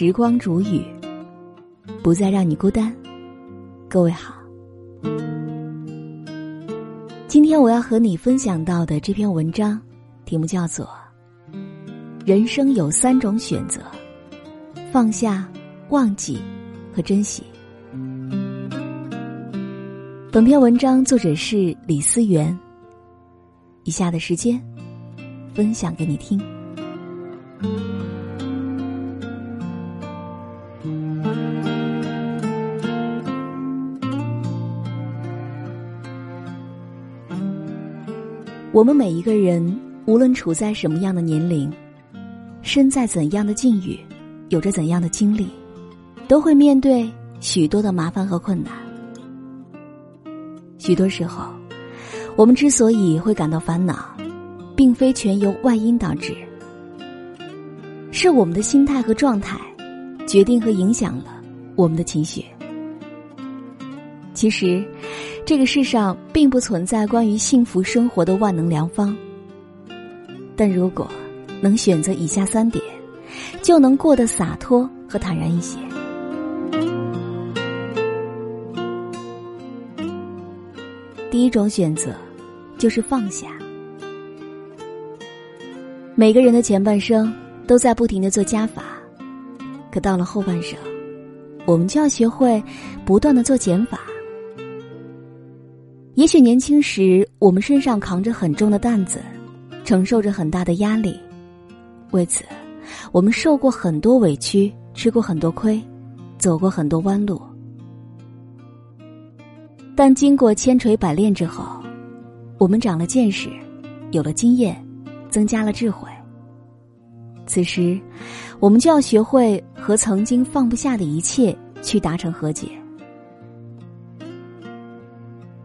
时光煮雨，不再让你孤单。各位好，今天我要和你分享到的这篇文章，题目叫做《人生有三种选择：放下、忘记和珍惜》。本篇文章作者是李思源。以下的时间，分享给你听。我们每一个人，无论处在什么样的年龄，身在怎样的境遇，有着怎样的经历，都会面对许多的麻烦和困难。许多时候，我们之所以会感到烦恼，并非全由外因导致，是我们的心态和状态，决定和影响了我们的情绪。其实。这个世上并不存在关于幸福生活的万能良方，但如果能选择以下三点，就能过得洒脱和坦然一些。第一种选择就是放下。每个人的前半生都在不停的做加法，可到了后半生，我们就要学会不断的做减法。也许年轻时，我们身上扛着很重的担子，承受着很大的压力，为此，我们受过很多委屈，吃过很多亏，走过很多弯路。但经过千锤百炼之后，我们长了见识，有了经验，增加了智慧。此时，我们就要学会和曾经放不下的一切去达成和解。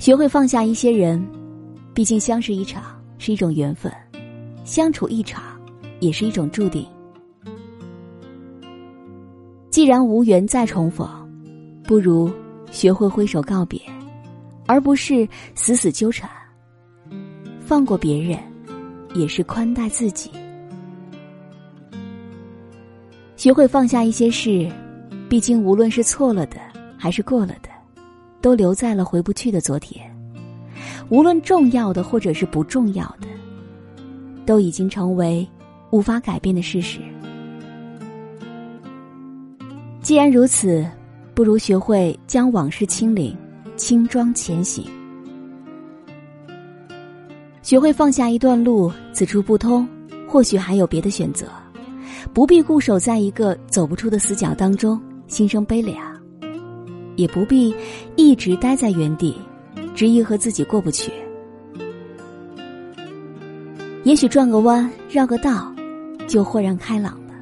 学会放下一些人，毕竟相识一场是一种缘分，相处一场也是一种注定。既然无缘再重逢，不如学会挥手告别，而不是死死纠缠。放过别人，也是宽待自己。学会放下一些事，毕竟无论是错了的，还是过了的。都留在了回不去的昨天，无论重要的或者是不重要的，都已经成为无法改变的事实。既然如此，不如学会将往事清零，轻装前行。学会放下一段路，此处不通，或许还有别的选择，不必固守在一个走不出的死角当中，心生悲凉。也不必一直待在原地，执意和自己过不去。也许转个弯，绕个道，就豁然开朗了。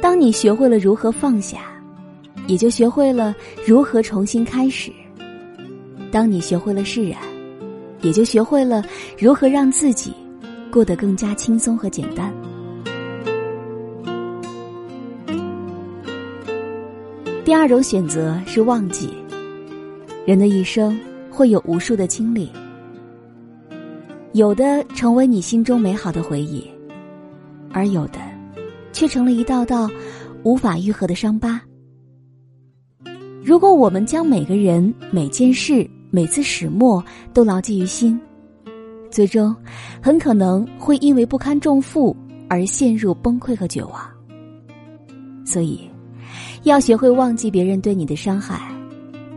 当你学会了如何放下，也就学会了如何重新开始。当你学会了释然，也就学会了如何让自己过得更加轻松和简单。第二种选择是忘记。人的一生会有无数的经历，有的成为你心中美好的回忆，而有的却成了一道道无法愈合的伤疤。如果我们将每个人、每件事、每次始末都牢记于心，最终很可能会因为不堪重负而陷入崩溃和绝望。所以。要学会忘记别人对你的伤害，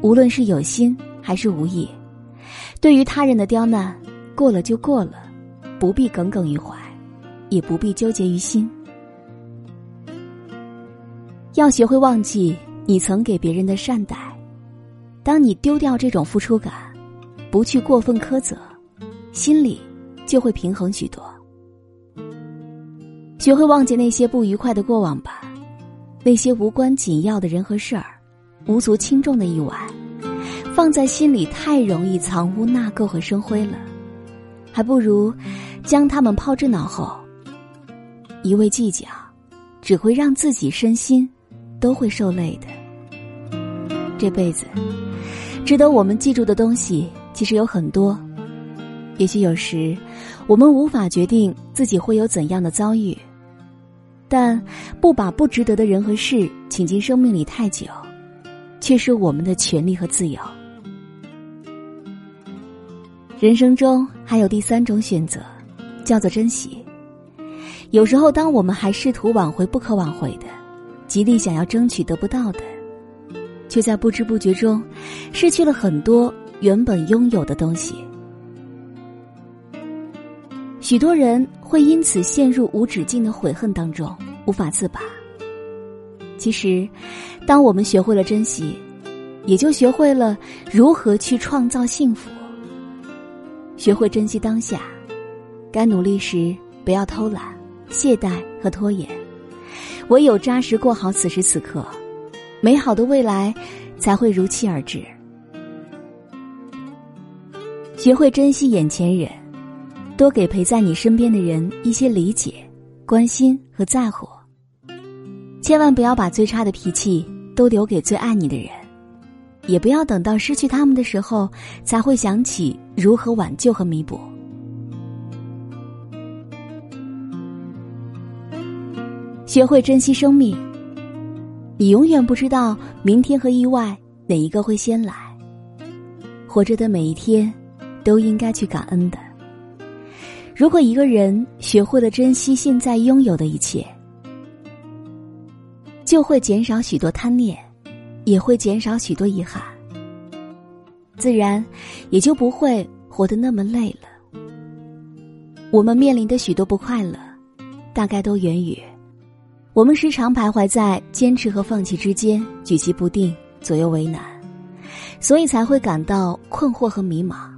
无论是有心还是无意。对于他人的刁难，过了就过了，不必耿耿于怀，也不必纠结于心。要学会忘记你曾给别人的善待。当你丢掉这种付出感，不去过分苛责，心里就会平衡许多。学会忘记那些不愉快的过往吧。那些无关紧要的人和事儿，无足轻重的一晚，放在心里太容易藏污纳垢和生灰了，还不如将他们抛之脑后。一味计较，只会让自己身心都会受累的。这辈子，值得我们记住的东西其实有很多。也许有时，我们无法决定自己会有怎样的遭遇。但不把不值得的人和事请进生命里太久，却是我们的权利和自由。人生中还有第三种选择，叫做珍惜。有时候，当我们还试图挽回不可挽回的，极力想要争取得不到的，却在不知不觉中失去了很多原本拥有的东西。许多人会因此陷入无止境的悔恨当中，无法自拔。其实，当我们学会了珍惜，也就学会了如何去创造幸福。学会珍惜当下，该努力时不要偷懒、懈怠和拖延，唯有扎实过好此时此刻，美好的未来才会如期而至。学会珍惜眼前人。多给陪在你身边的人一些理解、关心和在乎。千万不要把最差的脾气都留给最爱你的人，也不要等到失去他们的时候才会想起如何挽救和弥补。学会珍惜生命，你永远不知道明天和意外哪一个会先来。活着的每一天，都应该去感恩的。如果一个人学会了珍惜现在拥有的一切，就会减少许多贪念，也会减少许多遗憾，自然也就不会活得那么累了。我们面临的许多不快乐，大概都源于我们时常徘徊在坚持和放弃之间，举棋不定，左右为难，所以才会感到困惑和迷茫。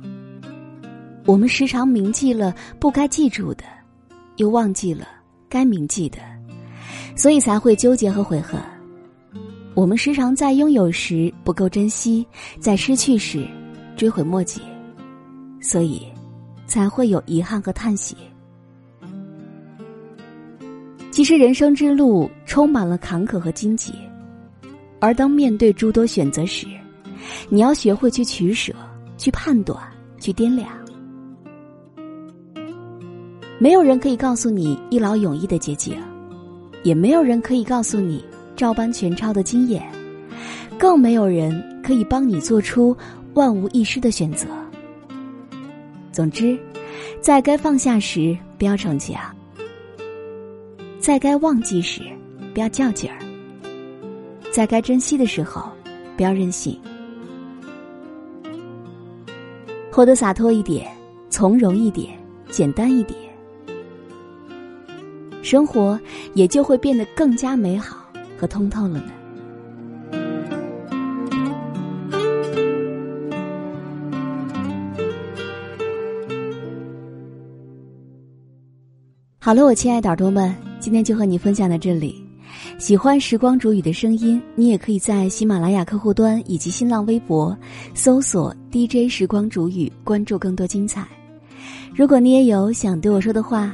我们时常铭记了不该记住的，又忘记了该铭记的，所以才会纠结和悔恨。我们时常在拥有时不够珍惜，在失去时追悔莫及，所以才会有遗憾和叹息。其实人生之路充满了坎坷和荆棘，而当面对诸多选择时，你要学会去取舍、去判断、去掂量。没有人可以告诉你一劳永逸的捷径，也没有人可以告诉你照搬全抄的经验，更没有人可以帮你做出万无一失的选择。总之，在该放下时不要逞强，在该忘记时不要较劲儿，在该珍惜的时候不要任性，活得洒脱一点，从容一点，简单一点。生活也就会变得更加美好和通透了呢。好了，我亲爱的耳朵们，今天就和你分享到这里。喜欢时光煮雨的声音，你也可以在喜马拉雅客户端以及新浪微博搜索 “DJ 时光煮雨”，关注更多精彩。如果你也有想对我说的话。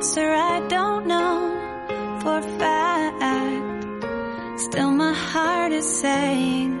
Answer I don't know for fact. Still, my heart is saying,